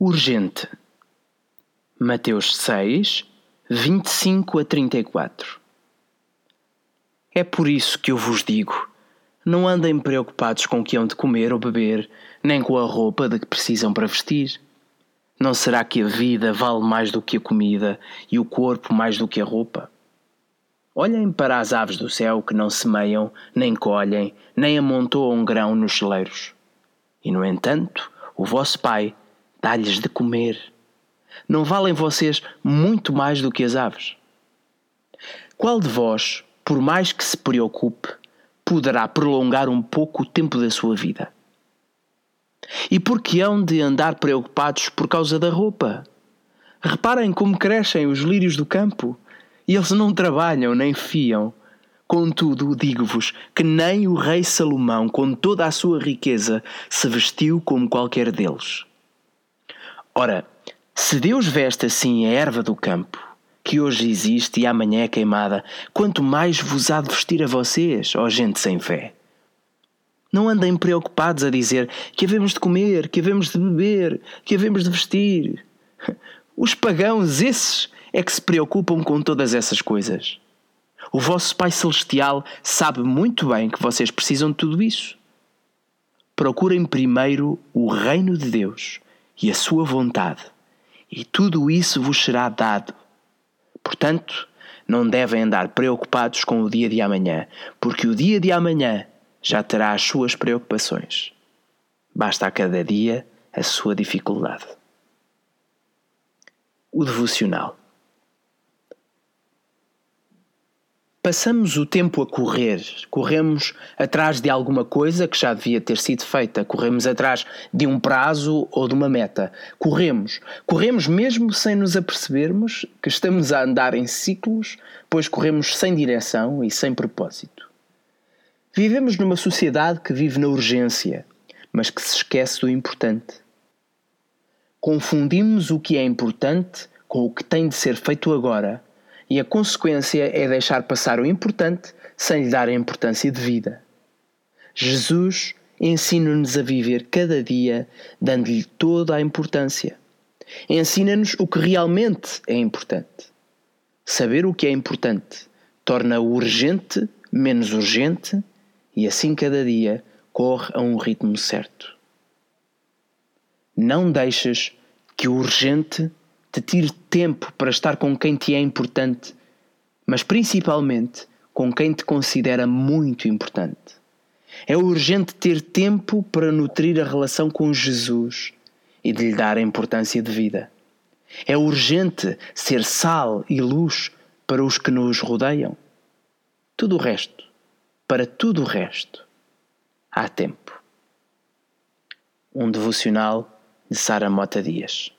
urgente. Mateus 6, 25 a 34. É por isso que eu vos digo: não andem preocupados com o que hão de comer ou beber, nem com a roupa de que precisam para vestir. Não será que a vida vale mais do que a comida e o corpo mais do que a roupa? Olhem para as aves do céu que não semeiam, nem colhem, nem amontoam grão nos celeiros. E, no entanto, o vosso Pai dá-lhes de comer. Não valem vocês muito mais do que as aves? Qual de vós, por mais que se preocupe, poderá prolongar um pouco o tempo da sua vida? E por que hão de andar preocupados por causa da roupa? Reparem como crescem os lírios do campo, e eles não trabalham nem fiam. Contudo, digo-vos que nem o rei Salomão, com toda a sua riqueza, se vestiu como qualquer deles. Ora, se Deus veste assim a erva do campo, que hoje existe e amanhã é queimada, quanto mais vos há de vestir a vocês, ó gente sem fé. Não andem preocupados a dizer que havemos de comer, que havemos de beber, que havemos de vestir. Os pagãos, esses, é que se preocupam com todas essas coisas. O vosso Pai Celestial sabe muito bem que vocês precisam de tudo isso. Procurem primeiro o reino de Deus e a sua vontade, e tudo isso vos será dado. Portanto, não devem andar preocupados com o dia de amanhã, porque o dia de amanhã já terá as suas preocupações. Basta a cada dia a sua dificuldade. O devocional. Passamos o tempo a correr, corremos atrás de alguma coisa que já devia ter sido feita, corremos atrás de um prazo ou de uma meta. Corremos, corremos mesmo sem nos apercebermos que estamos a andar em ciclos, pois corremos sem direção e sem propósito. Vivemos numa sociedade que vive na urgência, mas que se esquece do importante. Confundimos o que é importante com o que tem de ser feito agora e a consequência é deixar passar o importante sem lhe dar a importância devida. Jesus ensina-nos a viver cada dia dando-lhe toda a importância. Ensina-nos o que realmente é importante. Saber o que é importante torna o urgente menos urgente e assim cada dia corre a um ritmo certo. Não deixes que o urgente te tire tempo para estar com quem te é importante, mas principalmente com quem te considera muito importante. É urgente ter tempo para nutrir a relação com Jesus e de lhe dar a importância de vida. É urgente ser sal e luz para os que nos rodeiam. Tudo o resto, para tudo o resto, há tempo. Um devocional de Sara Mota Dias.